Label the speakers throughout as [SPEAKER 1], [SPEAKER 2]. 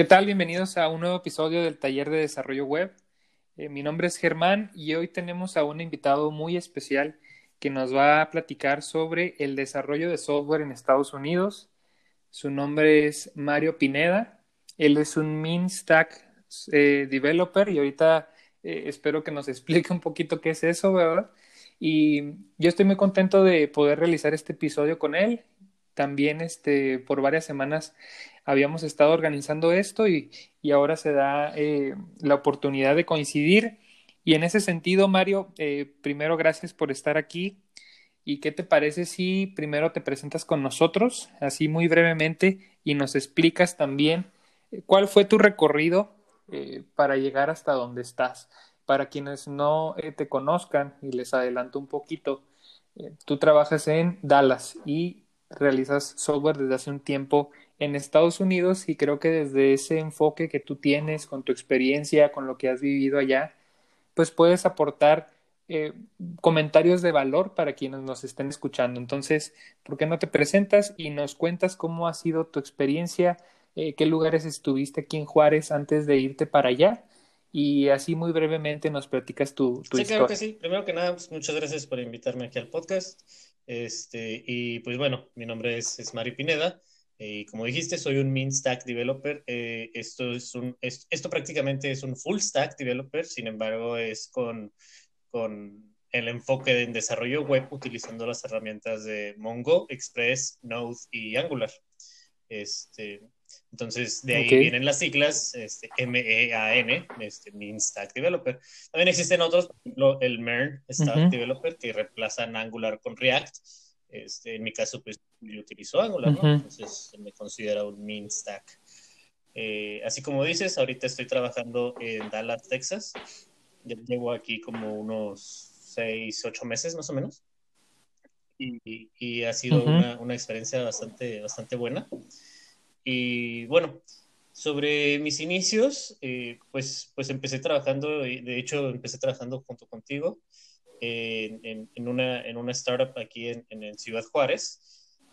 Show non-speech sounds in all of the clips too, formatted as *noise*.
[SPEAKER 1] ¿Qué tal? Bienvenidos a un nuevo episodio del Taller de Desarrollo Web. Eh, mi nombre es Germán y hoy tenemos a un invitado muy especial que nos va a platicar sobre el desarrollo de software en Estados Unidos. Su nombre es Mario Pineda. Él es un Mean Stack eh, Developer y ahorita eh, espero que nos *laughs* explique un poquito qué es eso, ¿verdad? Y yo estoy muy contento de poder realizar este episodio con él. También este, por varias semanas habíamos estado organizando esto y, y ahora se da eh, la oportunidad de coincidir. Y en ese sentido, Mario, eh, primero gracias por estar aquí. ¿Y qué te parece si primero te presentas con nosotros, así muy brevemente, y nos explicas también eh, cuál fue tu recorrido para llegar hasta donde estás? Para quienes no te conozcan, y les adelanto un poquito, tú trabajas en Dallas y realizas software desde hace un tiempo en Estados Unidos y creo que desde ese enfoque que tú tienes, con tu experiencia, con lo que has vivido allá, pues puedes aportar eh, comentarios de valor para quienes nos estén escuchando. Entonces, ¿por qué no te presentas y nos cuentas cómo ha sido tu experiencia, eh, qué lugares estuviste aquí en Juárez antes de irte para allá? Y así muy brevemente nos platicas tu, tu
[SPEAKER 2] Sí,
[SPEAKER 1] historia.
[SPEAKER 2] claro que sí. Primero que nada, pues, muchas gracias por invitarme aquí al podcast. Este, y pues bueno, mi nombre es, es Mario Pineda. Y como dijiste, soy un Mean Stack Developer. Eh, esto, es un, es- esto prácticamente es un Full Stack Developer, sin embargo, es con, con el enfoque en desarrollo web utilizando las herramientas de Mongo, Express, Node y Angular. Este, entonces, de ahí
[SPEAKER 1] Ok.
[SPEAKER 2] vienen las siglas este, M-E-A-N, este, Mean Stack Developer. También existen otros, por ejemplo, el MERN Stack
[SPEAKER 1] Ujú.
[SPEAKER 2] Developer, que reemplazan Angular con React. Este, en mi caso, pues yo utilizo Angular, ¿no?
[SPEAKER 1] Ujú.
[SPEAKER 2] Entonces me considera un Mean Stack. Eh, así como dices, ahorita estoy trabajando en Dallas, Texas. Ya llevo aquí como unos seis, ocho meses más o menos. Y, y ha sido
[SPEAKER 1] Ujú.
[SPEAKER 2] una, una experiencia bastante, bastante buena. Y bueno, sobre mis inicios, eh, pues, pues empecé trabajando, de hecho empecé trabajando junto contigo en, en- en una, en una startup aquí en, en- Ciudad Juárez.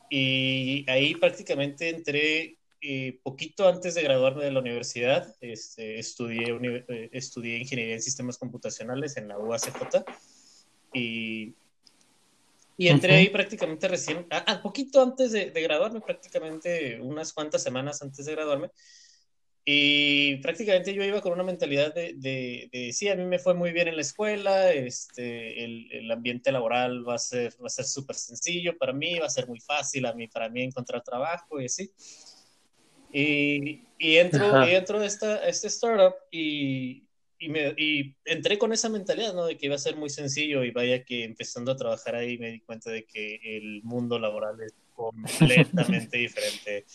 [SPEAKER 2] Y ahí prácticamente entré eh, poquito antes de graduarme de la universidad. Este, estudié, uni- eh, estudié ingeniería en sistemas computacionales en la UACJ. Y, y entré
[SPEAKER 1] Ujú.
[SPEAKER 2] ahí prácticamente recién, ah, ah, poquito antes de, de graduarme, prácticamente unas cuantas semanas antes de graduarme. Y prácticamente yo iba con una mentalidad de, de, de, sí, a mí me fue muy bien en la escuela, este, el, el ambiente laboral va a ser, va a ser súper sencillo para mí, va a ser muy fácil a mí, para mí encontrar trabajo y así. Y, y entro, y entro a esta, a este startup y, y, me, y entré con esa mentalidad, ¿no? De que iba a ser muy sencillo y vaya que empezando a trabajar ahí me di cuenta de que el mundo laboral es *laughs* completamente diferente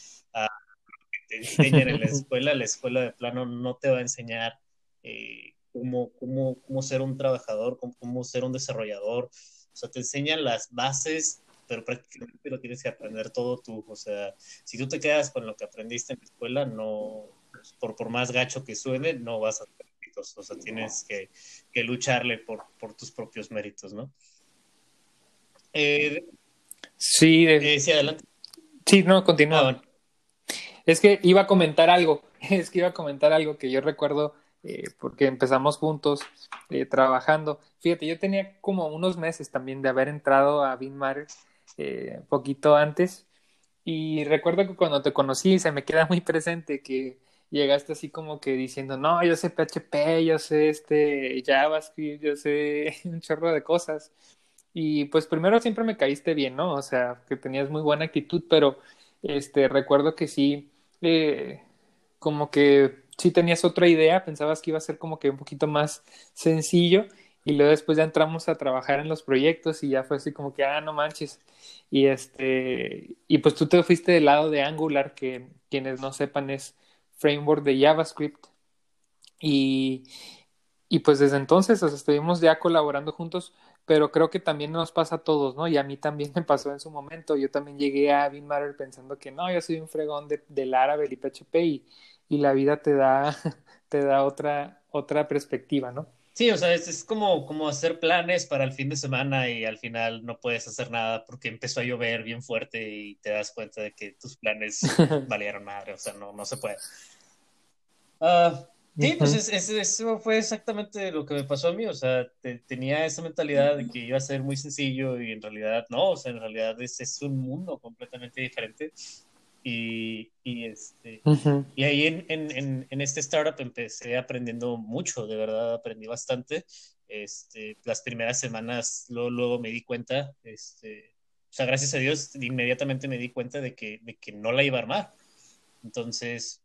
[SPEAKER 2] te enseñan en la *laughs* escuela. La escuela de plano no te va a enseñar eh, cómo, cómo, cómo ser un trabajador, cómo, cómo ser un desarrollador. O sea, te enseñan las bases, pero prácticamente lo tienes que aprender todo tú. O sea, si tú te quedas con lo que aprendiste en la escuela, no, por, por más gacho que suene, no vas a tener méritos. O sea, tienes que, que lucharle por, por tus propios méritos, ¿no? Eh,
[SPEAKER 1] Sí, de-
[SPEAKER 2] eh, sí, adelante.
[SPEAKER 1] sí, no, continúa.
[SPEAKER 2] Ah, bueno.
[SPEAKER 1] Es que iba a comentar algo, *laughs* es que iba a comentar algo que yo recuerdo eh, porque empezamos juntos eh, trabajando. Fíjate, yo tenía como unos meses también de haber entrado a BeanMatter eh, poquito antes y recuerdo que cuando te conocí se me queda muy presente que llegaste así como que diciendo, no, yo sé PHP, yo sé este JavaScript, yo sé *laughs* un chorro de cosas. Y pues primero siempre me caíste bien, ¿no? O sea, que tenías muy buena actitud, pero este recuerdo que sí, como que sí tenías otra idea, pensabas que iba a ser como que un poquito más sencillo y luego después ya entramos a trabajar en los proyectos y ya fue así como que, ah, no manches. Y este, y pues tú te fuiste del lado de Angular, que quienes no sepan es framework de JavaScript. Y, y pues desde entonces, o estuvimos ya colaborando juntos, pero creo que también nos pasa a todos, ¿no? Y a mí también me pasó en su momento. Yo también llegué a BeanMatter pensando que no, yo soy un fregón de, del Laravel y PHP y, y la vida te da, *laughs* te da otra, otra perspectiva, ¿no?
[SPEAKER 2] Sí, o sea, es, es como, como hacer planes para el fin de semana y al final no puedes hacer nada porque empezó a llover bien fuerte y te das cuenta de que tus planes *laughs* valieron madre, o sea, no, no se puede. Ah, sí, pues eso fue exactamente lo que me pasó a mí, o sea, tenía esa mentalidad de que iba a ser muy sencillo y en realidad no, o sea, en realidad es, es un mundo completamente diferente. Y, y, este, y ahí en, en, en, este startup empecé aprendiendo mucho, de verdad aprendí bastante. Este, las primeras semanas luego, luego me di cuenta, este, o sea, gracias a Dios, inmediatamente me di cuenta de que, de que no la iba a armar. Entonces,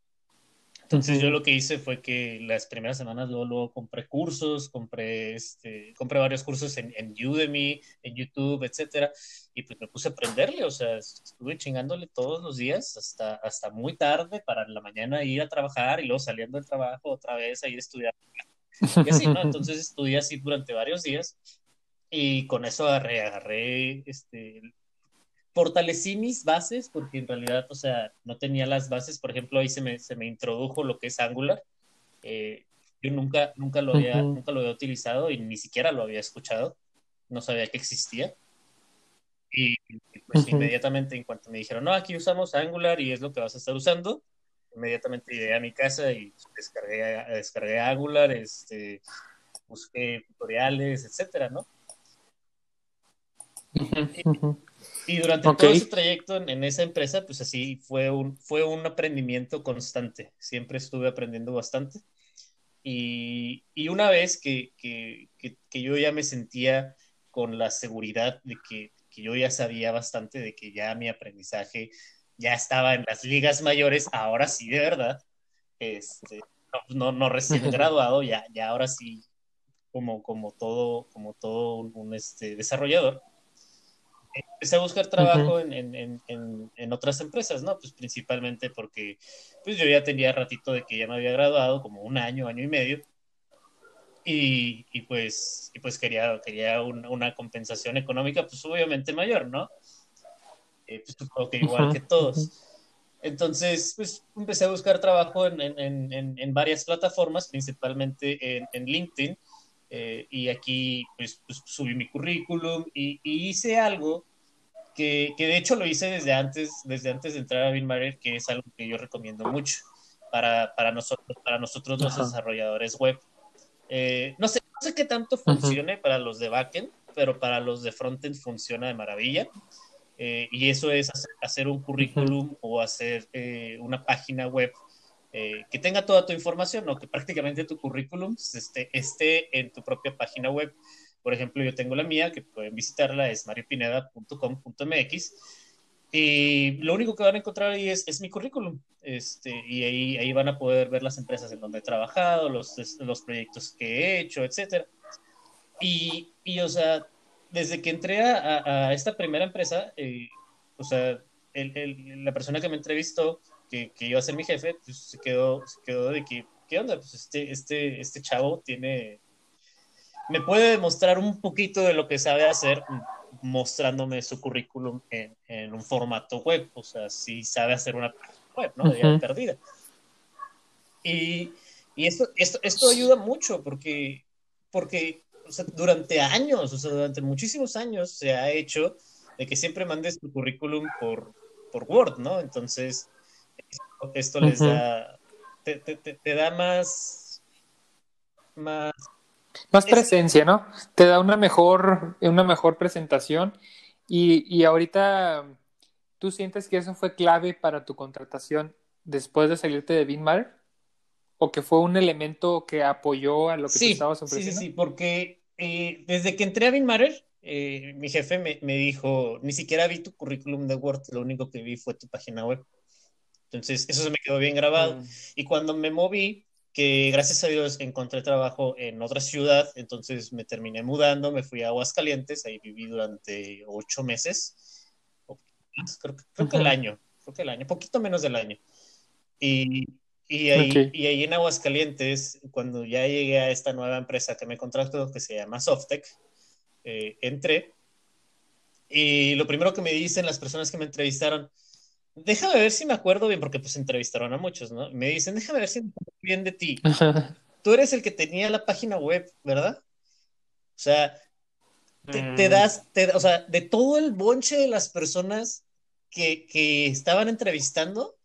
[SPEAKER 2] entonces yo lo que hice fue que las primeras semanas luego, luego compré cursos, compré, este, compré varios cursos en, en, Udemy, en YouTube, etcétera, y pues me puse a aprenderle, o sea, estuve chingándole todos los días hasta, hasta muy tarde para la mañana ir a trabajar y luego saliendo del trabajo otra vez a ir a estudiar. *laughs* Y así, ¿no? Entonces estudié así durante varios días y con eso agarré, agarré este, fortalecí mis bases porque en realidad, o sea, no tenía las bases. Por ejemplo, ahí se me, se me introdujo lo que es Angular. Eh, yo nunca, nunca, lo había, nunca lo había utilizado y ni siquiera lo había escuchado. No sabía que existía. Y pues inmediatamente, en cuanto me dijeron, no, aquí usamos Angular y es lo que vas a estar usando, inmediatamente llegué a mi casa y descargué, descargué Angular, este, busqué tutoriales, etcétera, ¿no? Y durante todo ese trayecto en, esa empresa, pues así fue un, fue un aprendimiento constante. Siempre estuve aprendiendo bastante. Y, y una vez que, que, que, yo ya me sentía con la seguridad de que, que, yo ya sabía bastante, de que ya mi aprendizaje ya estaba en las ligas mayores, ahora sí, de verdad, este, no, no, recién *laughs* graduado, ya, ya ahora sí, como, como todo, como todo un, este, desarrollador empecé a buscar trabajo en, en, en, en, otras empresas, ¿no? Pues principalmente porque pues yo ya tenía ratito de que ya me había graduado, como un año, año y medio, y, y pues, y pues quería, quería una compensación económica, pues obviamente mayor, ¿no? Eh, pues supongo que igual que todos. Entonces, pues empecé a buscar trabajo en, en, en varias plataformas, principalmente en, LinkedIn, eh, y aquí pues, pues, subí mi currículum y, hice algo que, que, de hecho lo hice desde antes, desde antes de entrar a BinMarer, que es algo que yo recomiendo mucho para, para nosotros, para nosotros los desarrolladores web. Eh, no, sé, no sé qué tanto funcione para los de backend, pero para los de frontend funciona de maravilla. Eh, y eso es hacer, un currículum o hacer una página web eh, que tenga toda tu información, o que prácticamente tu currículum esté, esté en tu propia página web. Por ejemplo, yo tengo la mía, que pueden visitarla, es mariopineda.com.mx. Y lo único que van a encontrar ahí es, es mi currículum. Este, y ahí, ahí van a poder ver las empresas en donde he trabajado, los, los proyectos que he hecho, etc. Y, y, o sea, desde que entré a, a esta primera empresa, eh, o sea, el, el, la persona que me entrevistó que, que, iba a ser mi jefe, pues se quedó, se quedó de que, ¿qué onda? Pues este, este, este chavo tiene, me puede demostrar un poquito de lo que sabe hacer mostrándome su currículum en, en un formato web, o sea, si sabe hacer una web, ¿no? De perdida. Y, y esto, esto, esto ayuda mucho porque, porque o sea, durante años, o sea, durante muchísimos años se ha hecho de que siempre mandes tu currículum por, por Word, ¿no? Entonces, esto les da, te, da más, más...
[SPEAKER 1] Más presencia, ¿no? Te da una mejor, una mejor presentación y, y ahorita tú sientes que eso fue clave para tu contratación después de salirte de BinMar o que fue un elemento que apoyó a lo que
[SPEAKER 2] sí,
[SPEAKER 1] estabas
[SPEAKER 2] ofreciendo. Sí, sí, sí, porque eh, desde que entré a BinMarer, eh, mi jefe me, me, dijo, ni siquiera vi tu currículum de Word, lo único que vi fue tu página web. Entonces, eso se me quedó bien grabado. Mm. Y cuando me moví, que gracias a Dios encontré trabajo en otra ciudad, entonces me terminé mudando, me fui a Aguascalientes, ahí viví durante ocho meses, creo, creo que el año, creo que el año, poquito menos del año. Y, y, ahí, y ahí en Aguascalientes, cuando ya llegué a esta nueva empresa que me contrató, que se llama Softec, eh, entré. Y lo primero que me dicen las personas que me entrevistaron, déjame ver si me acuerdo bien, porque pues entrevistaron a muchos, ¿no? Me dicen, déjame ver si me acuerdo bien de ti. *laughs* Tú eres el que tenía la página web, ¿verdad? O sea, te, mm. das, o sea, de todo el bonche de las personas que, que estaban entrevistando,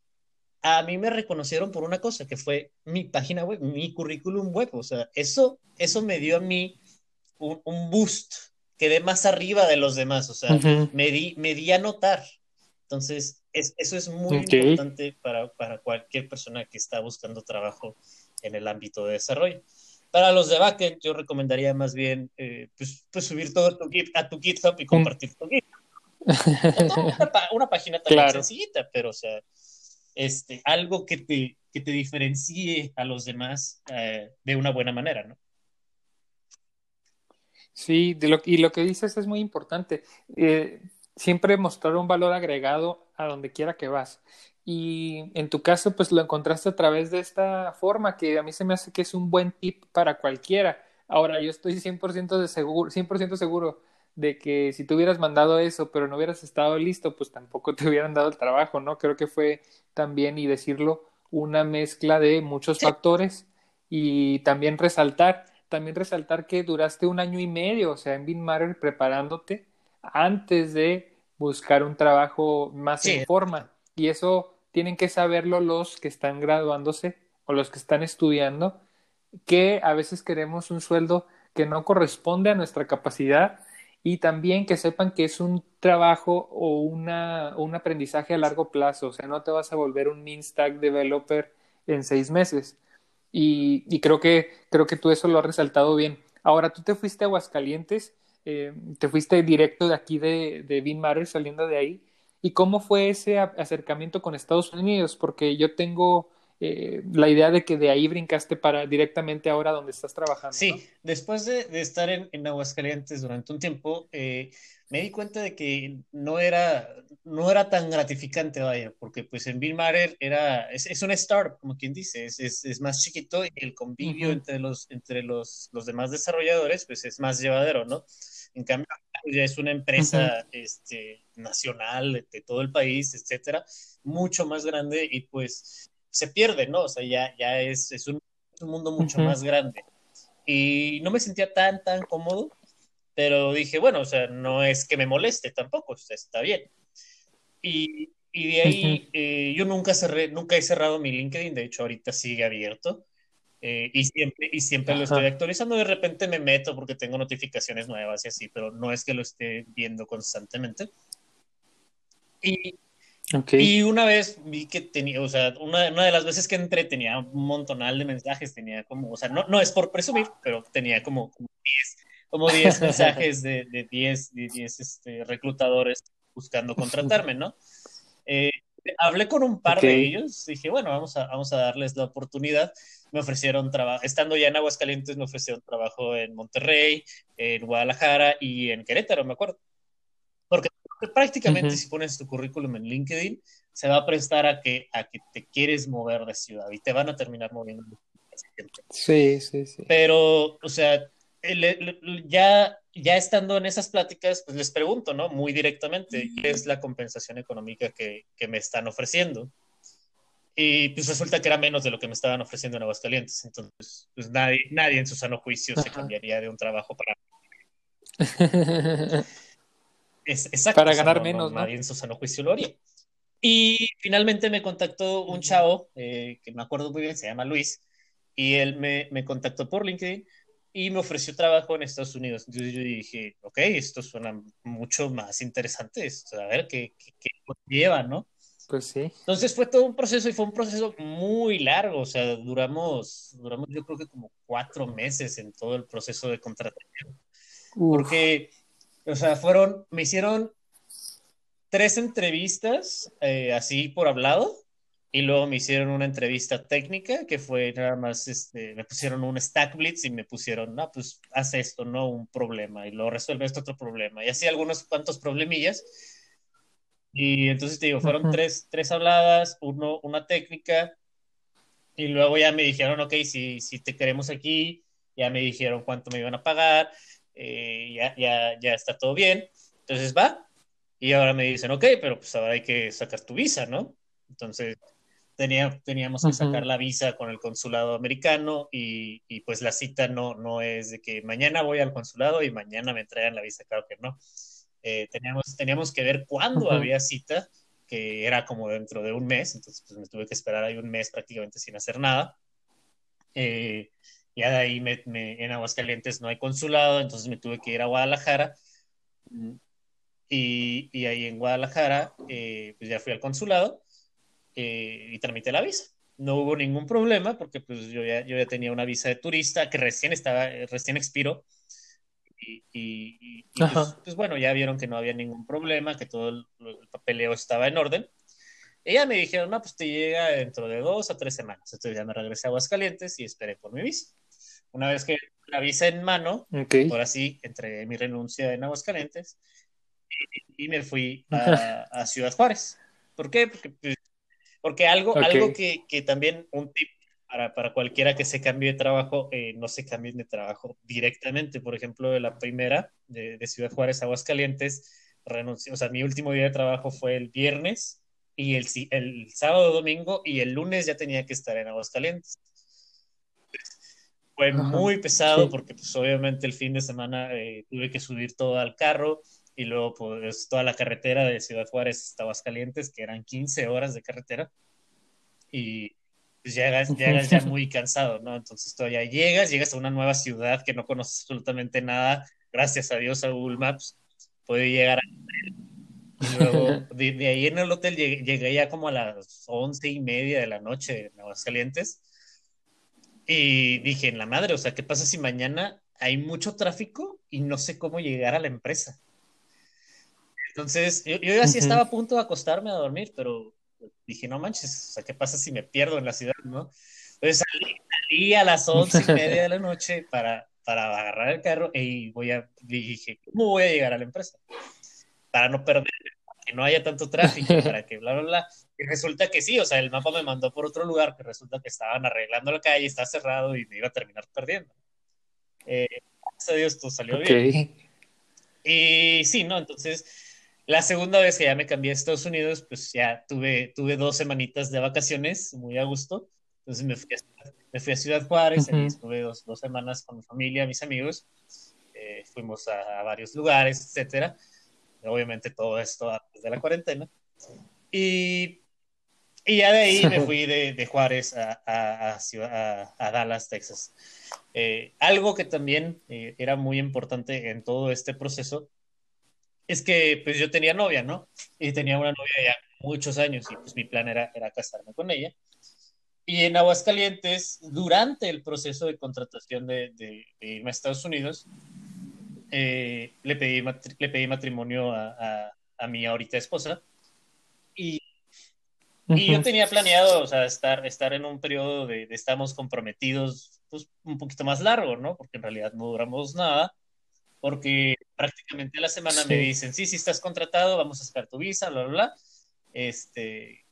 [SPEAKER 2] a mí me reconocieron por una cosa, que fue mi página web, mi currículum web. O sea, eso, eso me dio a mí un, un boost. Quedé más arriba de los demás. O sea, me, di, me di a notar. Entonces, es, eso es muy importante para, para, cualquier persona que está buscando trabajo en el ámbito de desarrollo. Para los de backend, yo recomendaría más bien eh, pues, pues, subir todo tu git, a tu GitHub y compartir tu GitHub. una, *laughs* una, página tan sencillita, pero o sea, este, algo que te, que te diferencie a los demás eh, de una buena manera, ¿no?
[SPEAKER 1] Sí, de lo, y lo que dices es muy importante. Eh, siempre mostrar un valor agregado a donde quiera que vas. Y en tu caso, pues lo encontraste a través de esta forma que a mí se me hace que es un buen tip para cualquiera. Ahora, yo estoy 100% de seguro, 100% seguro de que si tú hubieras mandado eso, pero no hubieras estado listo, pues tampoco te hubieran dado el trabajo, ¿no? Creo que fue también, y decirlo, una mezcla de muchos factores y también resaltar, también resaltar que duraste un año y medio, o sea, en BinMatter preparándote antes de buscar un trabajo más en forma. Y eso tienen que saberlo los que están graduándose o los que están estudiando, que a veces queremos un sueldo que no corresponde a nuestra capacidad y también que sepan que es un trabajo o una, un aprendizaje a largo plazo, o sea, no te vas a volver un min stack developer en seis meses. Y, y, creo, que, creo que tú eso lo has resaltado bien. Ahora, tú te fuiste a Aguascalientes, eh, te fuiste directo de aquí de, de Bean Matter, saliendo de ahí. ¿Y cómo fue ese acercamiento con Estados Unidos? Porque yo tengo eh, la idea de que de ahí brincaste para directamente ahora donde estás trabajando.
[SPEAKER 2] Sí, después de, estar en, en, Aguascalientes durante un tiempo, eh, me di cuenta de que no era, no era tan gratificante, vaya, porque pues en Bill Matter era, es, es, un startup, como quien dice, es, es, es más chiquito y el convivio entre, los, entre los, los demás desarrolladores pues es más llevadero, ¿no? En cambio, ya es una empresa este, nacional de, de todo el país, etcétera, mucho más grande y pues se pierde, ¿no? O sea, ya, ya es, es, un, mundo mucho más grande. Y no me sentía tan, tan cómodo, pero dije, bueno, o sea, no es que me moleste tampoco, o sea, está bien. Y, y de ahí eh, yo nunca cerré, nunca he cerrado mi LinkedIn, de hecho ahorita sigue abierto. Eh, y siempre, y siempre lo estoy actualizando. De repente me meto porque tengo notificaciones nuevas y así, pero no es que lo esté viendo constantemente. Y, y una vez vi que tenía, o sea, una, una, de las veces que entré tenía un montonal de mensajes, tenía como, o sea, no, no es por presumir, pero tenía como, como 10 como *laughs* mensajes de 10 de este, reclutadores buscando contratarme, ¿no? Eh, hablé con un par de ellos, dije, bueno, vamos a, vamos a darles la oportunidad. Me ofrecieron trabajo, estando ya en Aguascalientes, me ofrecieron trabajo en Monterrey, en Guadalajara y en Querétaro, me acuerdo. Porque prácticamente si pones tu currículum en LinkedIn, se va a prestar a que, a que te quieres mover de ciudad y te van a terminar moviendo.
[SPEAKER 1] Sí, sí, sí.
[SPEAKER 2] Pero, o sea, ya, ya estando en esas pláticas, pues les pregunto, ¿no? Muy directamente, ¿qué es la compensación económica que, que me están ofreciendo? Y pues resulta que era menos de lo que me estaban ofreciendo en Aguascalientes. Entonces, pues nadie, nadie en su sano juicio se cambiaría de un trabajo para... *laughs* Es, exacto,
[SPEAKER 1] para ganar menos,
[SPEAKER 2] ¿no? Nadie en su sano juicio lo haría. Y finalmente me contactó un chavo, eh, que me acuerdo muy bien, se llama Luis, y él me, me, contactó por LinkedIn y me ofreció trabajo en Estados Unidos. Entonces yo dije, ok, esto suena mucho más interesante, a ver qué, qué, qué lleva, ¿no?
[SPEAKER 1] Pues sí.
[SPEAKER 2] Entonces fue todo un proceso y fue un proceso muy largo, o sea, duramos, duramos yo creo que como cuatro meses en todo el proceso de contratación. Porque o sea, fueron, me hicieron tres entrevistas eh, así por hablado y luego me hicieron una entrevista técnica que fue nada más, este, me pusieron un stack blitz y me pusieron, no, pues haz esto, no un problema y luego resuelve este otro problema y así algunos cuantos problemillas. Y entonces te digo, fueron tres, tres habladas, uno, una técnica y luego ya me dijeron, ok, si, si te queremos aquí, ya me dijeron cuánto me iban a pagar eh, ya, ya, ya está todo bien, entonces va, y ahora me dicen, ok, pero pues ahora hay que sacar tu visa, ¿no? Entonces tenía, teníamos que sacar la visa con el consulado americano y, y, pues la cita no, no es de que mañana voy al consulado y mañana me entregan la visa, claro que no. Eh, teníamos, teníamos que ver cuándo había cita, que era como dentro de un mes, entonces pues me tuve que esperar ahí un mes prácticamente sin hacer nada. Eh, ya de ahí me, en Aguascalientes no hay consulado, entonces me tuve que ir a Guadalajara. Y, y ahí en Guadalajara, eh, pues ya fui al consulado eh, y tramité la visa. No hubo ningún problema porque pues yo ya, yo ya tenía una visa de turista que recién estaba, recién expiró. Y, y, pues, pues, bueno, ya vieron que no había ningún problema, que todo el, el, papeleo estaba en orden. Ella me dijeron, no, pues te llega dentro de dos a tres semanas. Entonces ya me regresé a Aguascalientes y esperé por mi visa. Una vez que la visa en mano, ahora sí, entregué mi renuncia en Aguascalientes y, me fui *laughs* a, Ciudad Juárez. ¿Por qué? Porque, pues, porque algo, algo que, que, también un tip para, para, cualquiera que se cambie de trabajo, eh, no se cambien de trabajo directamente. Por ejemplo, de la primera, de, de Ciudad Juárez a Aguascalientes, renuncié, o sea, mi último día de trabajo fue el viernes y el, el sábado, domingo y el lunes ya tenía que estar en Aguascalientes fue muy pesado porque pues obviamente el fin de semana eh, tuve que subir todo al carro y luego pues toda la carretera de Ciudad Juárez hasta Aguascalientes, que eran 15 horas de carretera. Y pues llegas, llegas ya *laughs* muy cansado, ¿no? Entonces todavía llegas, llegas a una nueva ciudad que no conoces absolutamente nada, gracias a Dios a Google Maps, puede llegar a... Y luego *laughs* de, ahí en el hotel llegué, llegué, ya como a las once y media de la noche en Aguascalientes y dije, en la madre, o sea, ¿qué pasa si mañana hay mucho tráfico y no sé cómo llegar a la empresa? Entonces, yo, yo así estaba a punto de acostarme a dormir, pero dije, no manches, o sea, ¿qué pasa si me pierdo en la ciudad, no? Entonces salí, a las once y media de la noche para, para agarrar el carro y voy a, dije, ¿cómo voy a llegar a la empresa? Para no perder, que no haya tanto tráfico, *laughs* para que bla, bla, bla. Y resulta que sí, o sea, el mapa me mandó por otro lugar, que resulta que estaban arreglando la calle, está cerrado y me iba a terminar perdiendo. Eh, gracias a Dios, todo salió bien. Y sí, ¿no? Entonces, la segunda vez que ya me cambié a Estados Unidos, pues ya tuve, tuve dos semanitas de vacaciones, muy a gusto. Entonces me fui a, me fui a Ciudad Juárez, estuve dos, dos, semanas con mi familia, mis amigos. Eh, fuimos a, a, varios lugares, etcétera. Obviamente todo esto antes de la cuarentena. Y y ya de ahí me fui de, de Juárez a, a, a, Dallas, Texas. Eh, algo que también eh, era muy importante en todo este proceso es que pues yo tenía novia, ¿no? Y tenía una novia ya muchos años y pues mi plan era, era casarme con ella. Y en Aguascalientes, durante el proceso de contratación de, de, a Estados Unidos, eh, le, pedí, le pedí matrimonio a, a mi ahorita esposa. Y y yo tenía planeado, o sea, estar, estar en un periodo de, estamos comprometidos, pues un poquito más largo, ¿no? Porque en realidad no duramos nada, porque prácticamente a la semana me dicen, sí, sí estás contratado, vamos a sacar tu visa, bla, bla, bla. Este,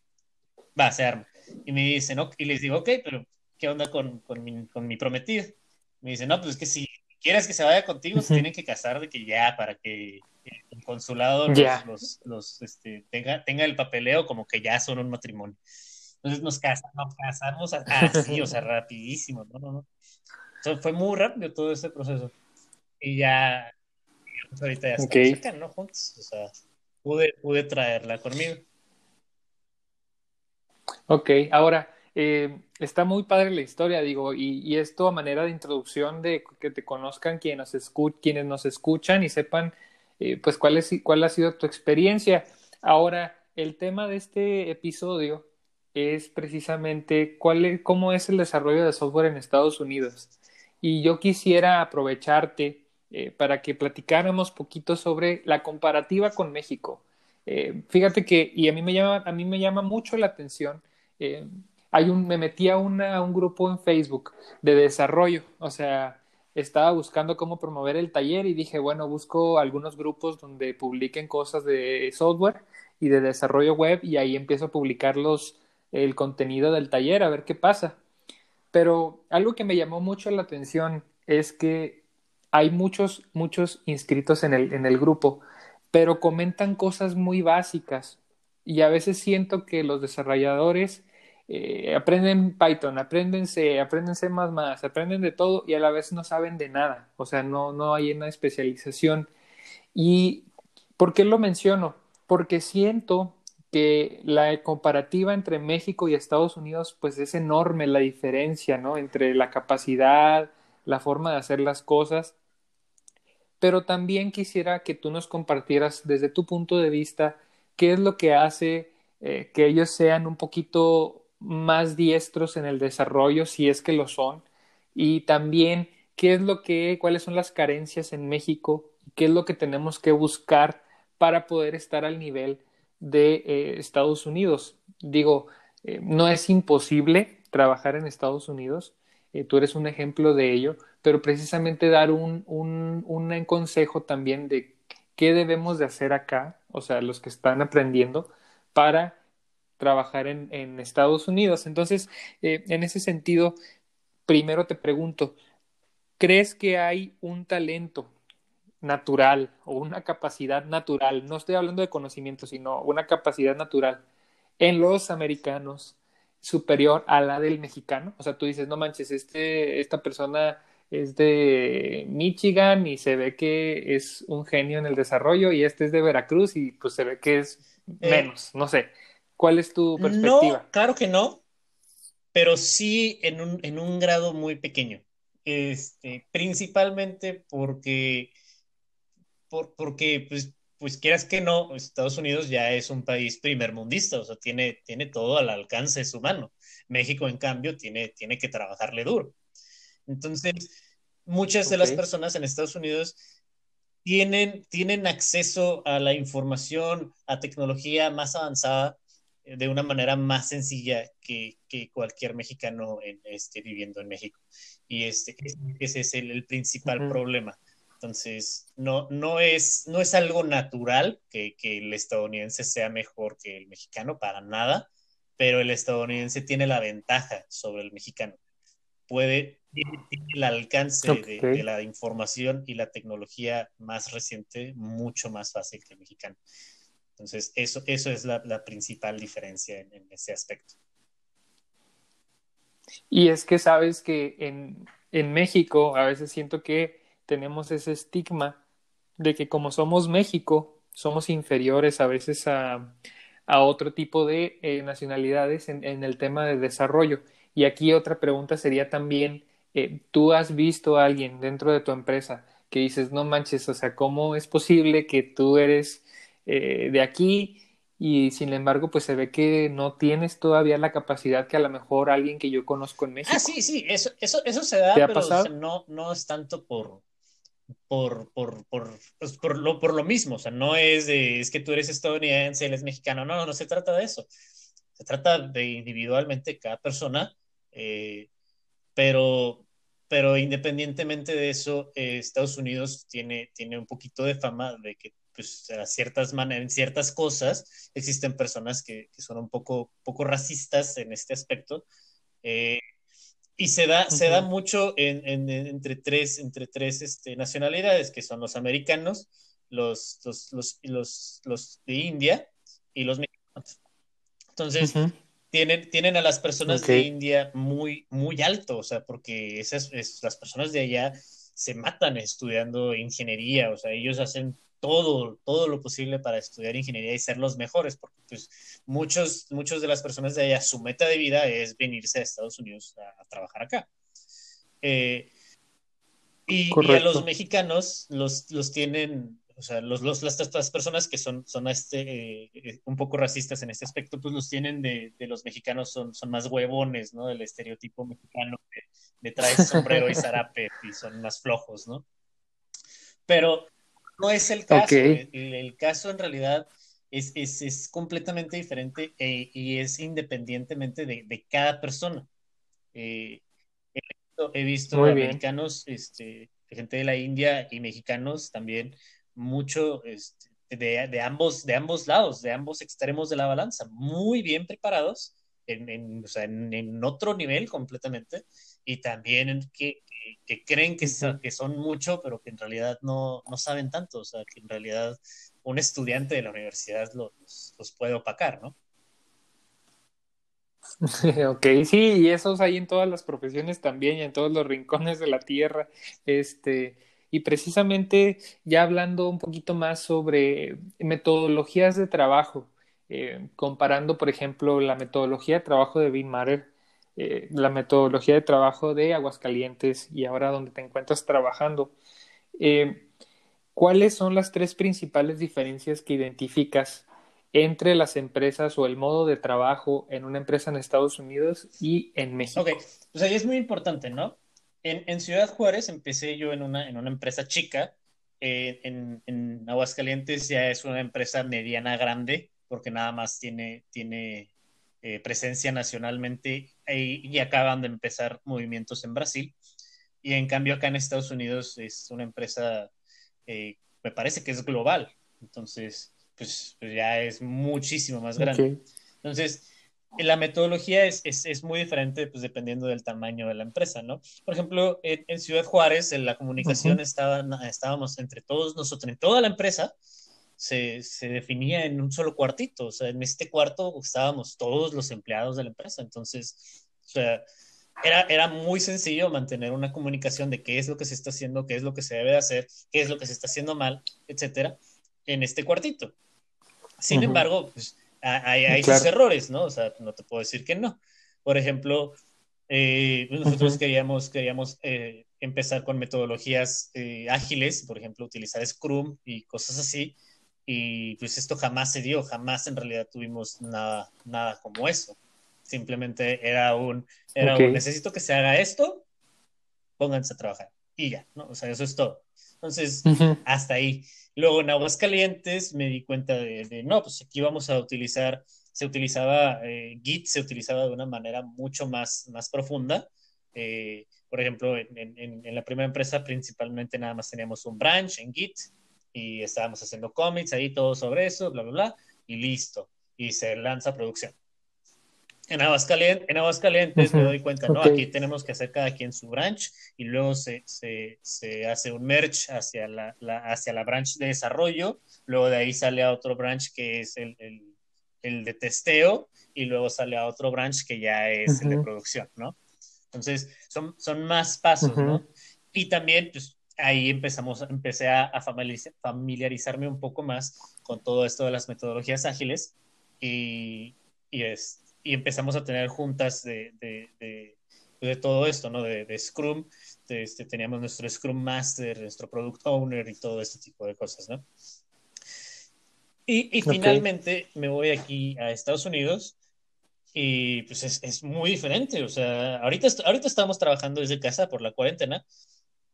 [SPEAKER 2] va, a ser Y me dicen, ok, y les digo, ok, pero ¿qué onda con, con, mi, con mi prometido? Me dicen, no, pues es que si quieres que se vaya contigo, se tienen que casar de que ya, para que el consulado los, los, este, tenga, tenga el papeleo como que ya son un matrimonio. Entonces nos casamos, casamos *laughs* así, o sea, rapidísimo, ¿no? no, no. fue muy rápido todo ese proceso. Y ya, pues, ahorita ya estamos acá, ¿no? Juntos, o sea, pude, pude traerla conmigo.
[SPEAKER 1] Ok, ahora, eh, está muy padre la historia, digo, y, esto a manera de introducción de que te conozcan quienes nos, escuchan y sepan eh, pues cuál, es, cuál ha sido tu experiencia. Ahora, el tema de este episodio es precisamente cuál es, cómo es el desarrollo de software en Estados Unidos. Y yo quisiera aprovecharte eh, para que platicáramos poquito sobre la comparativa con México. Fíjate que, y a mí me llama, a mí me llama mucho la atención, hay un, me metí a, un grupo en Facebook de desarrollo, o sea, estaba buscando cómo promover el taller y dije, bueno, busco algunos grupos donde publiquen cosas de software y de desarrollo web y ahí empiezo a publicar el contenido del taller a ver qué pasa. Pero algo que me llamó mucho la atención es que hay muchos, muchos inscritos en el, en el grupo, pero comentan cosas muy básicas y a veces siento que los desarrolladores eh, aprenden Python, aprenden C, aprenden C++, aprenden de todo y a la vez no saben de nada, o sea, no, no hay una especialización. ¿Y por qué lo menciono? Porque siento que la comparativa entre México y Estados Unidos, pues es enorme la diferencia, ¿no? Entre la capacidad, la forma de hacer las cosas. Pero también quisiera que tú nos compartieras desde tu punto de vista qué es lo que hace eh, que ellos sean un poquito más diestros en el desarrollo, si es que lo son, y también qué es lo que, cuáles son las carencias en México, qué es lo que tenemos que buscar para poder estar al nivel de eh, Estados Unidos. Digo, eh, no es imposible trabajar en Estados Unidos, eh, tú eres un ejemplo de ello, pero precisamente dar un, un, un, consejo también de qué debemos de hacer acá, o sea, los que están aprendiendo, para trabajar en, en Estados Unidos. Entonces, en ese sentido, primero te pregunto, ¿crees que hay un talento natural o una capacidad natural, no estoy hablando de conocimiento, sino una capacidad natural en los americanos superior a la del mexicano. O sea, tú dices, no manches, este, esta persona es de Michigan y se ve que es un genio en el desarrollo y este es de Veracruz y pues se ve que es eh, menos, no sé. ¿Cuál es tu perspectiva?
[SPEAKER 2] No, claro que no, pero sí en un, en un grado muy pequeño. Este, principalmente porque porque, pues, pues quieras que no, Estados Unidos ya es un país primermundista, o sea, tiene, tiene todo al alcance de su mano. México, en cambio, tiene, tiene que trabajarle duro. Entonces, muchas de las personas en Estados Unidos tienen, tienen acceso a la información, a tecnología más avanzada de una manera más sencilla que, que cualquier mexicano en, este, viviendo en México. Y este, ese es el, principal problema. Entonces, no, no, es, no es algo natural que, que, el estadounidense sea mejor que el mexicano, para nada, pero el estadounidense tiene la ventaja sobre el mexicano. Puede, tiene, el alcance de, la información y la tecnología más reciente mucho más fácil que el mexicano. Entonces, eso, eso es la, principal diferencia en, ese aspecto.
[SPEAKER 1] Y es que sabes que en, en México a veces siento que tenemos ese estigma de que como somos México, somos inferiores a veces a, a otro tipo de eh, nacionalidades en, en, el tema de desarrollo. Y aquí otra pregunta sería también, eh, ¿tú has visto a alguien dentro de tu empresa que dices, no manches, o sea, ¿cómo es posible que tú eres eh, de aquí y sin embargo, pues se ve que no tienes todavía la capacidad que a lo mejor alguien que yo conozco en México.
[SPEAKER 2] Ah, sí, sí, eso, eso, eso se da, pero no, no es tanto por, por, por, por, pues, por, lo, por lo mismo, o sea, no es de, es que tú eres estadounidense, él es mexicano, no, no se trata de eso, se trata de individualmente cada persona, eh, pero, pero independientemente de eso, eh, Estados Unidos tiene, tiene un poquito de fama de que pues, a ciertas maneras, en ciertas cosas existen personas que, que, son un poco, poco racistas en este aspecto. Eh, y se da, se da mucho en, en, entre tres, entre tres este, nacionalidades, que son los americanos, los, los, los, los, los de India y los mexicanos. Entonces, tienen, tienen a las personas de India muy, muy alto, o sea, porque esas, las personas de allá se matan estudiando ingeniería, o sea, ellos hacen todo, todo lo posible para estudiar ingeniería y ser los mejores, porque pues muchos, muchos de las personas de allá, su meta de vida es venirse a Estados Unidos a, trabajar acá. Eh, y, y, a los mexicanos los, los tienen, o sea, los, los, las, las personas que son, son este, eh, un poco racistas en este aspecto, pues los tienen de, de, los mexicanos, son, son más huevones, ¿no? Del estereotipo mexicano de, de sombrero y *laughs* zarape y son más flojos, ¿no? Pero no es el caso. El, caso en realidad es, es, es completamente diferente e, y es independientemente de, de cada persona. Eh, he visto, americanos, este, gente de la India y mexicanos también, mucho este, de, de, ambos, de ambos lados, de ambos extremos de la balanza, muy bien preparados en, en, o sea, en, en otro nivel completamente y también que, que, creen que, que, son mucho, pero que en realidad no, no, saben tanto, o sea, que en realidad un estudiante de la universidad los, los puede opacar, ¿no? *laughs*
[SPEAKER 1] ok, sí, y esos hay en todas las profesiones también y en todos los rincones de la tierra. Este, y precisamente ya hablando un poquito más sobre metodologías de trabajo, eh, comparando, por ejemplo, la metodología de trabajo de BeanMatter, eh, la metodología de trabajo de Aguascalientes y ahora donde te encuentras trabajando. Eh, ¿Cuáles son las tres principales diferencias que identificas entre las empresas o el modo de trabajo en una empresa en Estados Unidos y en México?
[SPEAKER 2] Ok, pues ahí es muy importante, ¿no? En, en Ciudad Juárez empecé yo en una, en una empresa chica, eh, en, en, Aguascalientes ya es una empresa mediana grande, porque nada más tiene, tiene eh, presencia nacionalmente y, y acaban de empezar movimientos en Brasil. Y en cambio acá en Estados Unidos es una empresa, eh, me parece que es global, entonces pues, pues ya es muchísimo más grande. Okay. Entonces, la metodología es, es, es, muy diferente pues, dependiendo del tamaño de la empresa, ¿no? Por ejemplo, en, en Ciudad Juárez, en la comunicación uh -huh. estaba, estábamos entre todos nosotros, en toda la empresa, se, se, definía en un solo cuartito, o sea, en este cuarto estábamos todos los empleados de la empresa, entonces, o sea, era, era muy sencillo mantener una comunicación de qué es lo que se está haciendo, qué es lo que se debe hacer, qué es lo que se está haciendo mal, etcétera, en este cuartito. Sin uh -huh. embargo, pues, hay, hay claro. sus errores, ¿no? O sea, no te puedo decir que no. Por ejemplo, eh, nosotros uh -huh. queríamos, queríamos eh, empezar con metodologías eh, ágiles, por ejemplo, utilizar Scrum y cosas así, y pues esto jamás se dio, jamás en realidad tuvimos nada, nada como eso. Simplemente era un, era okay. un, necesito que se haga esto, pónganse a trabajar, y ya, ¿no? O sea, eso es todo. Entonces, uh -huh. hasta ahí. Luego en Aguascalientes me di cuenta de, de, no, pues aquí vamos a utilizar, se utilizaba eh, Git, se utilizaba de una manera mucho más, más profunda. Eh, por ejemplo, en, en, en, la primera empresa principalmente nada más teníamos un branch en Git y estábamos haciendo commits ahí, todo sobre eso, bla, bla, bla, y listo. Y se lanza producción. En Aguascalientes, en Aguascalientes uh -huh. me doy cuenta, ¿no? Okay. Aquí tenemos que hacer cada quien su branch y luego se, se, se hace un merge hacia la, la, hacia la branch de desarrollo, luego de ahí sale a otro branch que es el, el, el de testeo y luego sale a otro branch que ya es uh -huh. el de producción, ¿no? Entonces, son, son más pasos, uh -huh. ¿no? Y también, pues, ahí empezamos, empecé a, a familiarizarme un poco más con todo esto de las metodologías ágiles y, y es, y empezamos a tener juntas de, de, de, de todo esto, ¿no? De, Scrum, este, teníamos nuestro Scrum Master, nuestro Product Owner y todo este tipo de cosas, ¿no? Y, y okay. finalmente me voy aquí a Estados Unidos y pues es, es, muy diferente, o sea, ahorita, ahorita estamos trabajando desde casa por la cuarentena,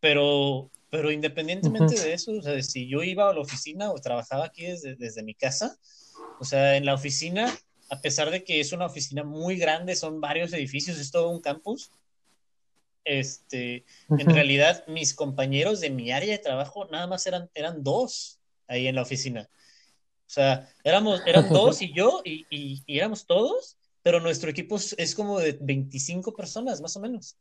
[SPEAKER 2] pero, pero independientemente uh -huh. de eso, o sea, si yo iba a la oficina o trabajaba aquí desde, desde mi casa, o sea, en la oficina a pesar de que es una oficina muy grande, son varios edificios, es todo un campus, este, uh -huh. en realidad mis compañeros de mi área de trabajo nada más eran, eran dos ahí en la oficina. O sea, éramos, eran dos y yo, y, y, y éramos todos, pero nuestro equipo es como de 25 personas, más o menos.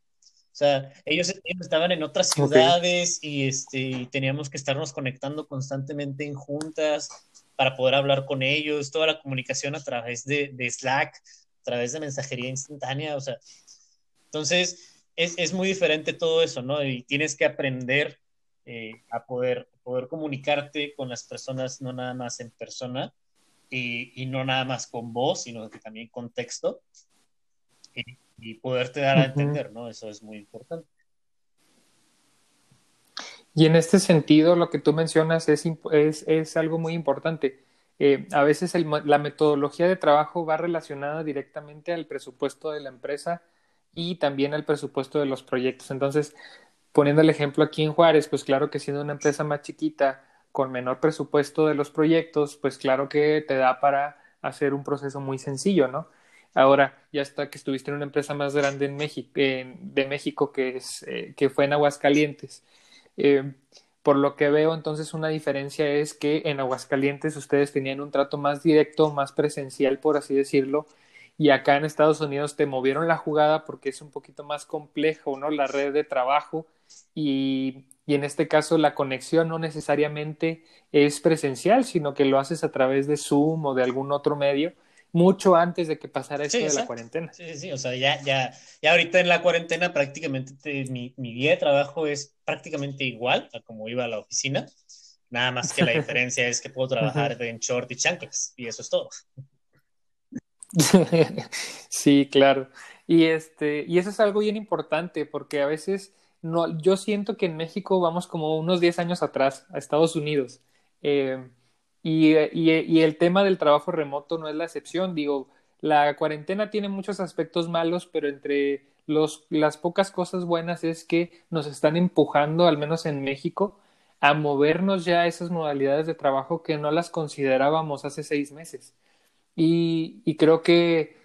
[SPEAKER 2] O sea, ellos, ellos estaban en otras ciudades okay. y, este, y teníamos que estarnos conectando constantemente en juntas para poder hablar con ellos, toda la comunicación a través de, de Slack, a través de mensajería instantánea, o sea, entonces es, es muy diferente todo eso, ¿no? Y tienes que aprender eh, a poder, poder comunicarte con las personas, no nada más en persona y, y no nada más con voz, sino que también con texto y, y poderte dar a entender, ¿no? Eso es muy importante.
[SPEAKER 1] Y en este sentido, lo que tú mencionas es, es, es algo muy importante. Eh, a veces el, la metodología de trabajo va relacionada directamente al presupuesto de la empresa y también al presupuesto de los proyectos. Entonces, poniendo el ejemplo aquí en Juárez, pues claro que siendo una empresa más chiquita, con menor presupuesto de los proyectos, pues claro que te da para hacer un proceso muy sencillo, ¿no? Ahora, ya está que estuviste en una empresa más grande en México, de México que, es, eh, que fue en Aguascalientes. Eh, por lo que veo, entonces una diferencia es que en Aguascalientes ustedes tenían un trato más directo, más presencial, por así decirlo, y acá en Estados Unidos te movieron la jugada porque es un poquito más complejo, ¿no? La red de trabajo y, y en este caso la conexión no necesariamente es presencial, sino que lo haces a través de Zoom o de algún otro medio mucho antes de que pasara esto sí, de la cuarentena.
[SPEAKER 2] Sí, sí, o sea, ya, ya, ya ahorita en la cuarentena prácticamente te, mi, mi día de trabajo es prácticamente igual a como iba a la oficina, nada más que la *laughs* diferencia es que puedo trabajar en short y chanclas, y eso es todo. *laughs*
[SPEAKER 1] sí, claro. Y este, y eso es algo bien importante porque a veces no, yo siento que en México vamos como unos 10 años atrás a Estados Unidos. Eh, y, el tema del trabajo remoto no es la excepción. Digo, la cuarentena tiene muchos aspectos malos, pero entre los, las pocas cosas buenas es que nos están empujando, al menos en México, a movernos ya a esas modalidades de trabajo que no las considerábamos hace seis meses. Y, creo que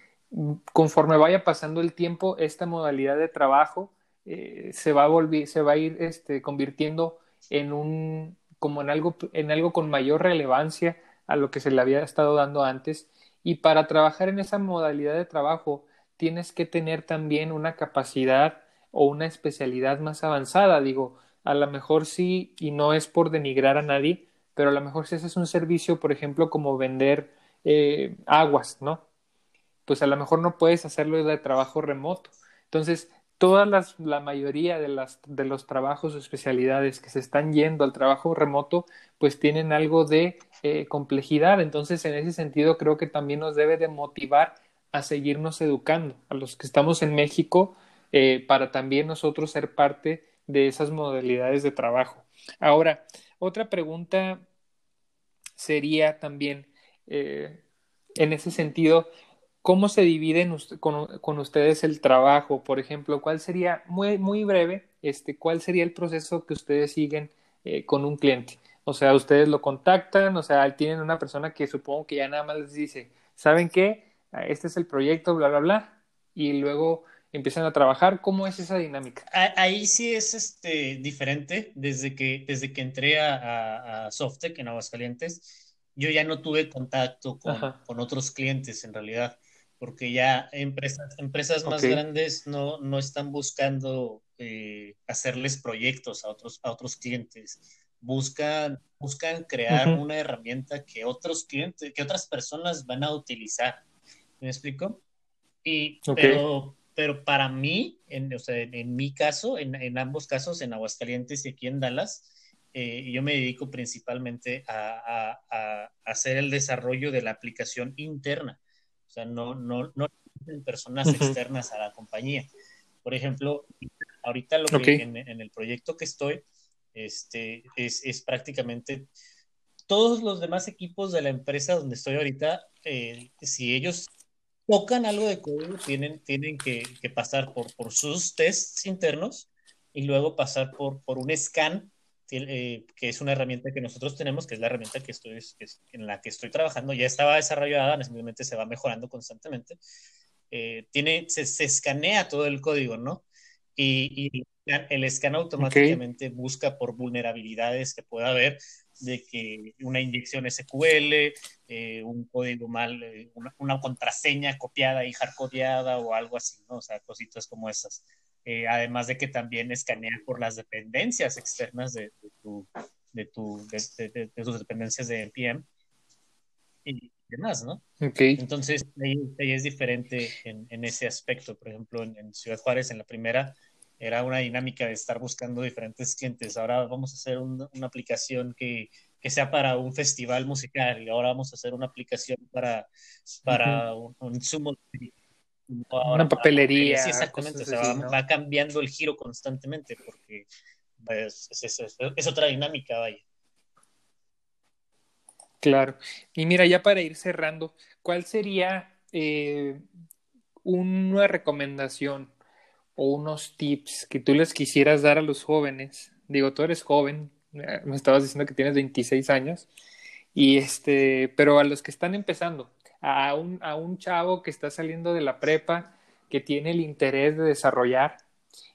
[SPEAKER 1] conforme vaya pasando el tiempo, esta modalidad de trabajo eh, se, va a se va a ir este, convirtiendo en un como en algo, en algo con mayor relevancia a lo que se le había estado dando antes. Y para trabajar en esa modalidad de trabajo, tienes que tener también una capacidad o una especialidad más avanzada. Digo, a lo mejor sí, y no es por denigrar a nadie, pero a lo mejor si haces un servicio, por ejemplo, como vender eh, aguas, ¿no? Pues a lo mejor no puedes hacerlo de trabajo remoto. Entonces, toda las, la mayoría de, las, de los trabajos o especialidades que se están yendo al trabajo remoto, pues tienen algo de eh, complejidad. Entonces, en ese sentido, creo que también nos debe de motivar a seguirnos educando, a los que estamos en México, eh, para también nosotros ser parte de esas modalidades de trabajo. Ahora, otra pregunta sería también, eh, en ese sentido, ¿cómo se dividen con, con, ustedes el trabajo? Por ejemplo, ¿cuál sería, muy, muy breve, este, cuál sería el proceso que ustedes siguen eh, con un cliente? O sea, ustedes lo contactan, o sea, tienen una persona que supongo que ya nada más les dice, ¿saben qué? Este es el proyecto, bla, bla, bla, y luego empiezan a trabajar. ¿Cómo es esa dinámica?
[SPEAKER 2] Ahí sí es este, diferente. Desde que, desde que entré a, a, Softec en Aguascalientes, yo ya no tuve contacto con, con, otros clientes en realidad, porque ya empresas, empresas más grandes no, no están buscando eh, hacerles proyectos a otros, a otros clientes. Buscan, buscan crear una herramienta que otros clientes, que otras personas van a utilizar. ¿Me explico? Y, pero, pero para mí, en, o sea, en, mi caso, en, en, ambos casos, en Aguascalientes y aquí en Dallas, eh, yo me dedico principalmente a, a, a, hacer el desarrollo de la aplicación interna, sea, no, no, no personas externas a la compañía. Por ejemplo, ahorita lo que en, en, el proyecto que estoy, este, es, es, prácticamente todos los demás equipos de la empresa donde estoy ahorita, eh, si ellos tocan algo de código, tienen, tienen que, que pasar por, por, sus tests internos y luego pasar por, por un scan, eh, que es una herramienta que nosotros tenemos, que es la herramienta que estoy, que es, en la que estoy trabajando. Ya estaba desarrollada, simplemente se va mejorando constantemente. Eh, tiene, se, se, escanea todo el código, ¿no? Y, y el scan automáticamente okay. busca por vulnerabilidades que pueda haber de que una inyección SQL, eh, un código mal, eh, una, una, contraseña copiada y hardcodeada o algo así, ¿no? O sea, cositas como esas. Eh, además de que también escanea por las dependencias externas de, de, tu, de, tu, de, tus dependencias de NPM y demás, ¿no?
[SPEAKER 1] Okay.
[SPEAKER 2] Entonces, ahí, ahí es diferente en, en, ese aspecto. Por ejemplo, en, en Ciudad Juárez, en la primera, era una dinámica de estar buscando diferentes clientes. Ahora vamos a hacer un, una aplicación que, que, sea para un festival musical y ahora vamos a hacer una aplicación para, para uh -huh. un, un sumo.
[SPEAKER 1] Ahora, una papelería.
[SPEAKER 2] Sí, exactamente. O sea, así, va, ¿no? va, cambiando el giro constantemente porque pues, es, es, es, otra dinámica, vaya.
[SPEAKER 1] Claro. Y mira, ya para ir cerrando, ¿cuál sería eh, una recomendación o unos tips que tú les quisieras dar a los jóvenes? Digo, tú eres joven, me estabas diciendo que tienes 26 años, y este, pero a los que están empezando, a un, a un chavo que está saliendo de la prepa, que tiene el interés de desarrollar,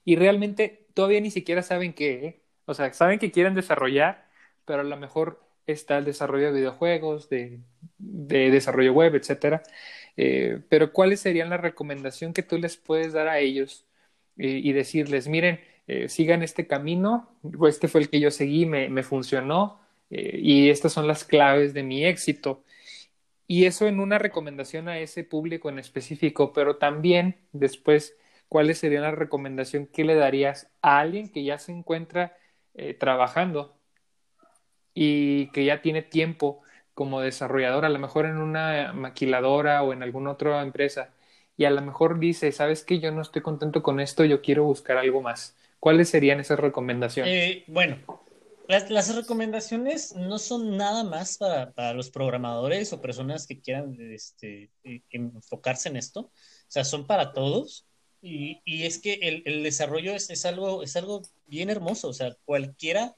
[SPEAKER 1] y realmente todavía ni siquiera saben qué, ¿eh? o sea, saben que quieren desarrollar, pero a lo mejor está el desarrollo de videojuegos, de, de desarrollo web, etcétera. Eh, pero ¿cuáles serían la recomendación que tú les puedes dar a ellos eh, y decirles, miren, eh, sigan este camino, este fue el que yo seguí, me, me funcionó y estas son las claves de mi éxito. Y eso en una recomendación a ese público en específico, pero también después, ¿cuál sería la recomendación que le darías a alguien que ya se encuentra eh, trabajando y que ya tiene tiempo como desarrollador, a lo mejor en una maquiladora o en alguna otra empresa, y a lo mejor dice, ¿sabes qué? Yo no estoy contento con esto, yo quiero buscar algo más. ¿Cuáles serían esas recomendaciones?
[SPEAKER 2] Eh, bueno, las, recomendaciones no son nada más para, los programadores o personas que quieran este, eh, enfocarse en esto, o sea, son para todos. Y, es que el, desarrollo es, algo, es algo bien hermoso, o sea, cualquiera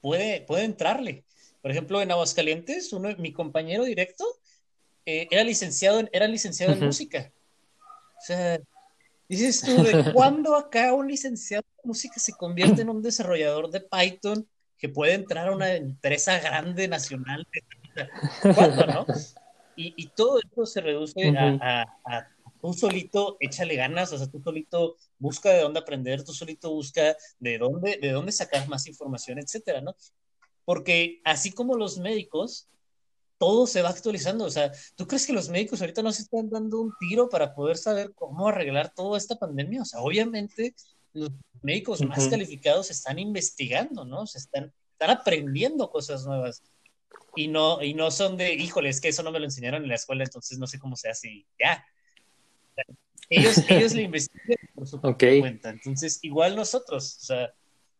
[SPEAKER 2] puede, puede entrarle. Por ejemplo, en Aguascalientes, uno, mi compañero directo eh, era licenciado, era licenciado en música. O sea, dices tú, ¿de *laughs* cuándo acá un licenciado en música se convierte en un desarrollador de Python que puede entrar a una empresa grande nacional? ¿Cuándo, no? Y, todo esto se reduce a, a, tú solito échale ganas, o sea, tú solito busca de dónde aprender, tú solito busca de dónde, de dónde sacar más información, etcétera, ¿no? Porque así como los médicos, todo se va actualizando. O sea, ¿tú crees que los médicos ahorita no se están dando un tiro para poder saber cómo arreglar toda esta pandemia? O sea, obviamente los médicos más calificados están investigando, ¿no? Se están, están aprendiendo cosas nuevas. Y no, y no son de, híjole, es que eso no me lo enseñaron en la escuela, entonces no sé cómo se hace ya. Ellos, *laughs* ellos le investigan por su cuenta. Entonces, igual nosotros, o sea,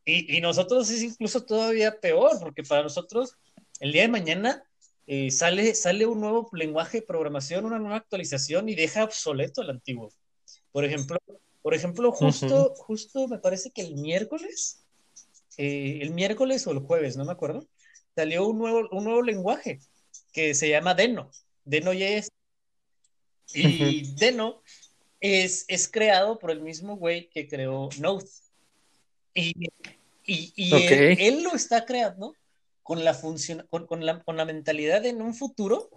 [SPEAKER 2] y, y nosotros es incluso todavía peor, porque para nosotros, el día de mañana, eh, sale, sale un nuevo lenguaje de programación, una nueva actualización y deja obsoleto el antiguo. Por ejemplo, por ejemplo justo, justo me parece que el miércoles, eh, el miércoles o el jueves, no me acuerdo, salió un nuevo, un nuevo lenguaje que se llama Deno, Deno.js. Y Deno es, es creado por el mismo güey que creó Node. Y, y, él, lo está creando con la función, con, con, la, con la mentalidad de en un futuro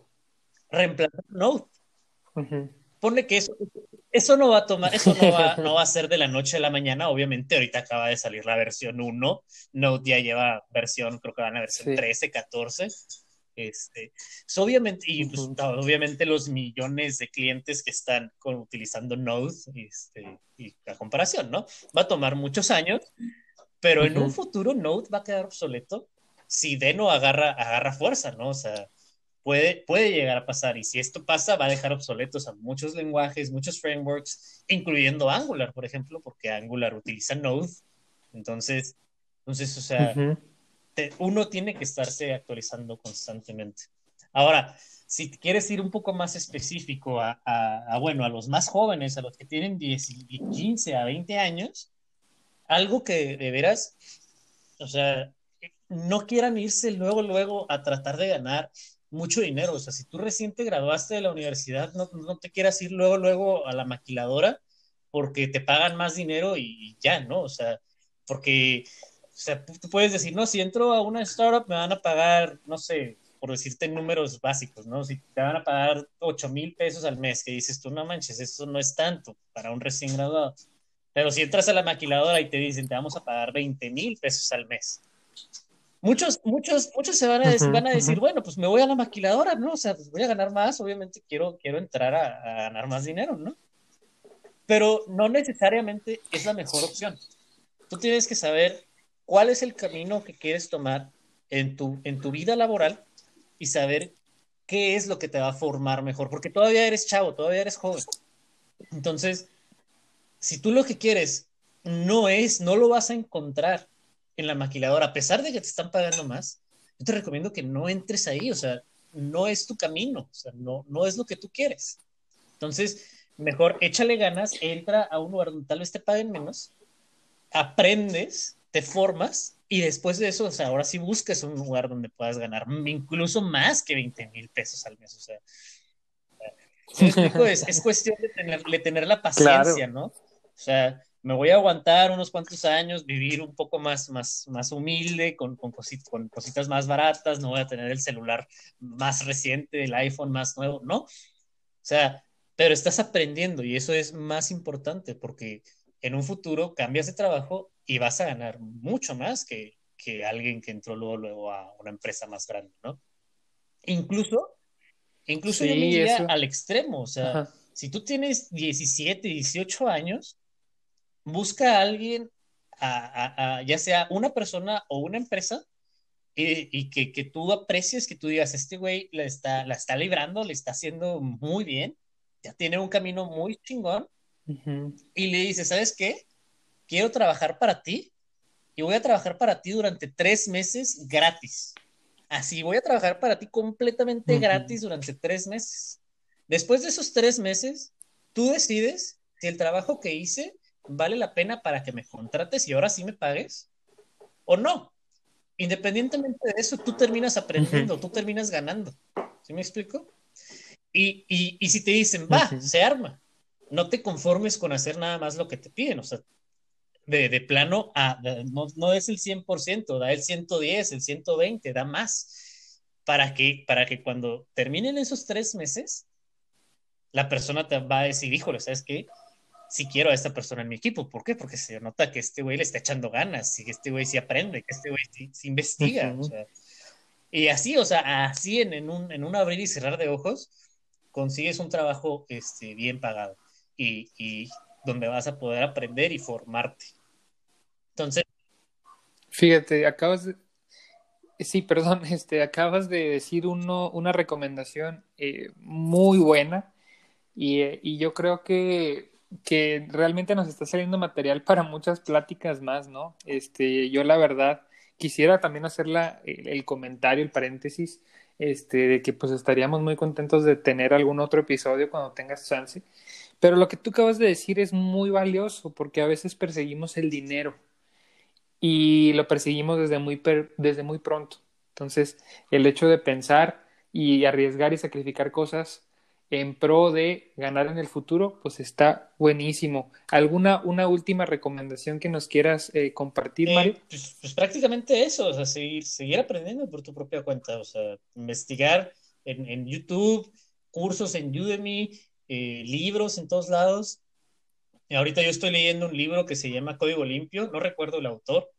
[SPEAKER 2] reemplazar Node. Pone que eso, eso no va a tomar, eso no va, no va a ser de la noche a la mañana, obviamente ahorita acaba de salir la versión 1, Node ya lleva versión, creo que van a versión 13, 14. Este, obviamente, y pues, obviamente los millones de clientes que están con, utilizando Node, este, y la comparación, ¿no? Va a tomar muchos años, pero en un futuro Node va a quedar obsoleto si Deno agarra, agarra fuerza, ¿no? O sea, puede, puede llegar a pasar. Y si esto pasa, va a dejar obsoletos a muchos lenguajes, muchos frameworks, incluyendo Angular, por ejemplo, porque Angular utiliza Node. Entonces, entonces o sea, uno tiene que estarse actualizando constantemente. Ahora, si quieres ir un poco más específico a, a, bueno, a los más jóvenes, a los que tienen 10, 15 a 20 años, algo que de veras, o sea, no quieran irse luego, luego a tratar de ganar mucho dinero. O sea, si tú recién te graduaste de la universidad, no, no te quieras ir luego, luego a la maquiladora porque te pagan más dinero y ya, ¿no? O sea, porque, o sea, tú puedes decir, no, si entro a una startup me van a pagar, no sé, por decirte números básicos, ¿no? Si te van a pagar 8 mil pesos al mes, que dices tú, no manches, eso no es tanto para un recién graduado. Pero si entras a la maquiladora y te dicen, te vamos a pagar 20 mil pesos al mes, muchos, muchos, muchos se van a, decir, van a decir, bueno, pues me voy a la maquiladora, ¿no? O sea, pues voy a ganar más, obviamente quiero, quiero entrar a, ganar más dinero, ¿no? Pero no necesariamente es la mejor opción. Tú tienes que saber cuál es el camino que quieres tomar en tu, en tu vida laboral y saber qué es lo que te va a formar mejor, porque todavía eres chavo, todavía eres joven. Entonces, si tú lo que quieres no es, no lo vas a encontrar en la maquiladora, a pesar de que te están pagando más, yo te recomiendo que no entres ahí, o sea, no es tu camino, o sea, no, no es lo que tú quieres. Entonces, mejor échale ganas, entra a un lugar donde tal vez te paguen menos, aprendes, te formas y después de eso, o sea, ahora sí buscas un lugar donde puedas ganar incluso más que 20 mil pesos al mes, o sea. es, cuestión de tener, tener la paciencia, ¿no? O sea, me voy a aguantar unos cuantos años, vivir un poco más, más, más humilde, con, con, con cositas más baratas, no voy a tener el celular más reciente, el iPhone más nuevo, ¿no? O sea, pero estás aprendiendo y eso es más importante porque en un futuro cambias de trabajo y vas a ganar mucho más que, que alguien que entró luego, luego a una empresa más grande, ¿no? Incluso, incluso yo me al extremo, o sea, si tú tienes 17, 18 años, busca a alguien, a, ya sea una persona o una empresa, y, que, que, tú aprecies, que tú digas, este güey la está, la está librando, le está haciendo muy bien, ya tiene un camino muy chingón, y le dices, ¿sabes qué? Quiero trabajar para ti y voy a trabajar para ti durante tres meses gratis. Así, voy a trabajar para ti completamente gratis durante tres meses. Después de esos tres meses, tú decides si el trabajo que hice vale la pena para que me contrates y ahora sí me pagues o no. Independientemente de eso, tú terminas aprendiendo, tú terminas ganando. ¿Sí me explico? Y, y, si te dicen, va, se arma, no te conformes con hacer nada más lo que te piden, o sea, de, de plano, a, no, no, es el 100%, da el 110, el 120, da más, para que, para que cuando terminen esos tres meses, la persona te va a decir, híjole, ¿sabes qué? Si quiero a esta persona en mi equipo. ¿Por qué? Porque se nota que este güey le está echando ganas, y que este güey sí aprende, que este güey sí, investiga. y así, o sea, así en, en, un, en un abrir y cerrar de ojos, consigues un trabajo este, bien pagado y, y donde vas a poder aprender y formarte. Entonces.
[SPEAKER 1] Fíjate, acabas de. Sí, perdón, *laughs* este, acabas de decir uno, una recomendación eh, muy buena y, eh, y yo creo que, que, realmente nos está saliendo material para muchas pláticas más, ¿no? Este, yo la verdad quisiera también hacer la, el, comentario, el paréntesis, este, de que pues estaríamos muy contentos de tener algún otro episodio cuando tengas chance. Pero lo que tú acabas de decir es muy valioso porque a veces perseguimos el dinero y lo perseguimos desde muy, desde muy pronto. Entonces, el hecho de pensar y arriesgar y sacrificar cosas en pro de ganar en el futuro, pues está buenísimo. ¿Alguna una última recomendación que nos quieras eh, compartir, eh, Mario?
[SPEAKER 2] Pues, pues, prácticamente eso, o sea, seguir, seguir aprendiendo por tu propia cuenta, o sea, investigar en, en YouTube, cursos en Udemy, eh, libros en todos lados. Ahorita yo estoy leyendo un libro que se llama Código Limpio, no recuerdo el autor,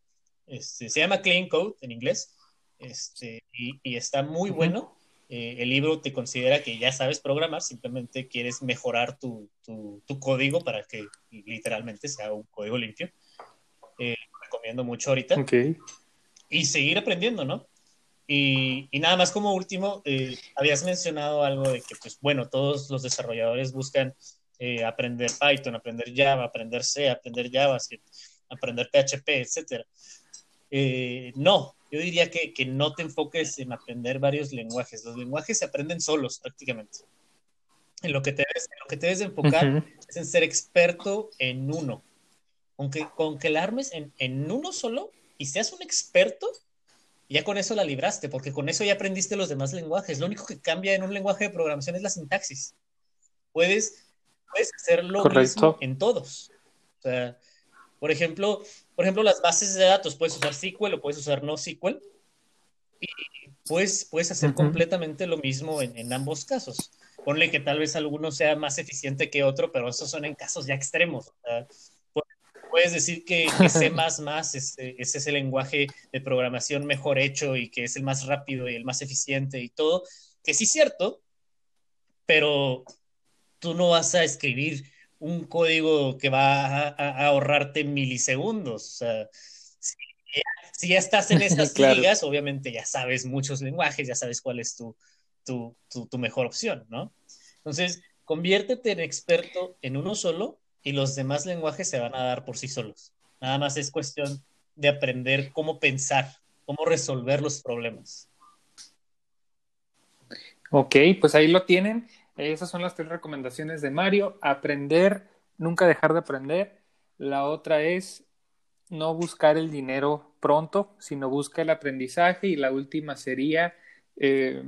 [SPEAKER 2] este, se llama Clean Code en inglés, este, y, está muy bueno. Eh, el libro te considera que ya sabes programar, simplemente quieres mejorar tu, tu, código para que literalmente sea un código limpio. Eh, recomiendo mucho ahorita. Y seguir aprendiendo, ¿no? Y, nada más como último, eh, habías mencionado algo de que, pues bueno, todos los desarrolladores buscan eh, aprender Python, aprender Java, aprender C, aprender JavaScript, aprender PHP, etc. Eh, no, yo diría que, que, no te enfoques en aprender varios lenguajes. Los lenguajes se aprenden solos prácticamente. En lo que te debes, en lo que te debes enfocar es en ser experto en uno. Aunque con que la armes en, en uno solo y seas un experto, ya con eso la libraste, porque con eso ya aprendiste los demás lenguajes. Lo único que cambia en un lenguaje de programación es la sintaxis. Puedes, puedes hacerlo mismo en todos. O sea, por ejemplo, por ejemplo, las bases de datos, puedes usar SQL o puedes usar no SQL. Y puedes, puedes hacer completamente lo mismo en, en, ambos casos. Ponle que tal vez alguno sea más eficiente que otro, pero esos son en casos ya extremos. Sea, puedes decir que, que C++ *laughs* es, es ese lenguaje de programación mejor hecho y que es el más rápido y el más eficiente y todo, que sí es cierto, pero tú no vas a escribir un código que va a, ahorrarte milisegundos. O sea, si, ya, estás en estas *laughs* ligas, obviamente ya sabes muchos lenguajes, ya sabes cuál es tu, tu, tu mejor opción, ¿no? Entonces, conviértete en experto en uno solo y los demás lenguajes se van a dar por sí solos. Nada más es cuestión de aprender cómo pensar, cómo resolver los problemas.
[SPEAKER 1] Ok, pues ahí lo tienen. Esas son las tres recomendaciones de Mario. Aprender, nunca dejar de aprender. La otra es no buscar el dinero pronto, sino busca el aprendizaje. Y la última sería eh,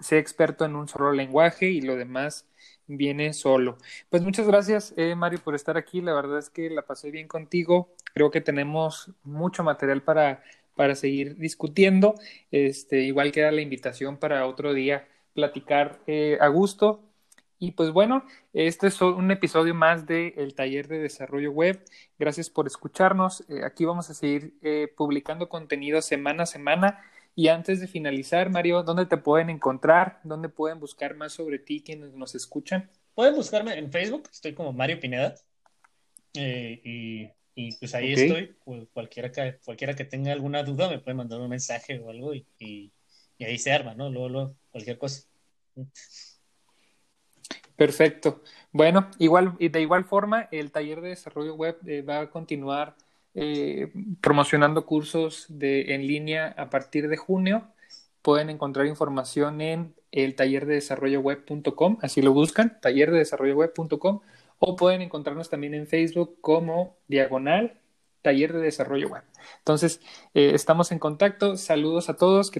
[SPEAKER 1] ser experto en un solo lenguaje y lo demás viene solo. Pues muchas gracias, eh, Mario, por estar aquí. La verdad es que la pasé bien contigo. Creo que tenemos mucho material para, para seguir discutiendo. Este, igual queda la invitación para otro día platicar eh, a gusto. Y pues bueno, este es un episodio más del el taller de desarrollo web. Gracias por escucharnos. Eh, aquí vamos a seguir publicando contenido semana a semana. Y antes de finalizar, Mario, ¿dónde te pueden encontrar? ¿Dónde pueden buscar más sobre ti quienes nos escuchan?
[SPEAKER 2] Pueden buscarme en Facebook, estoy como Mario Pineda. Eh, y Y pues ahí estoy, pues, cualquiera, que, cualquiera que tenga alguna duda me puede mandar un mensaje o algo y, y, ahí se arma, ¿no? Luego, cualquier cosa.
[SPEAKER 1] Perfecto. Bueno, igual, y de igual forma, el taller de desarrollo web eh, va a continuar eh, promocionando cursos de, en línea a partir de junio. Pueden encontrar información en el taller de desarrollo web.com, así lo buscan, taller de desarrollo web.com o pueden encontrarnos también en Facebook como diagonal taller de desarrollo web. Entonces, eh, estamos en contacto. Saludos a todos.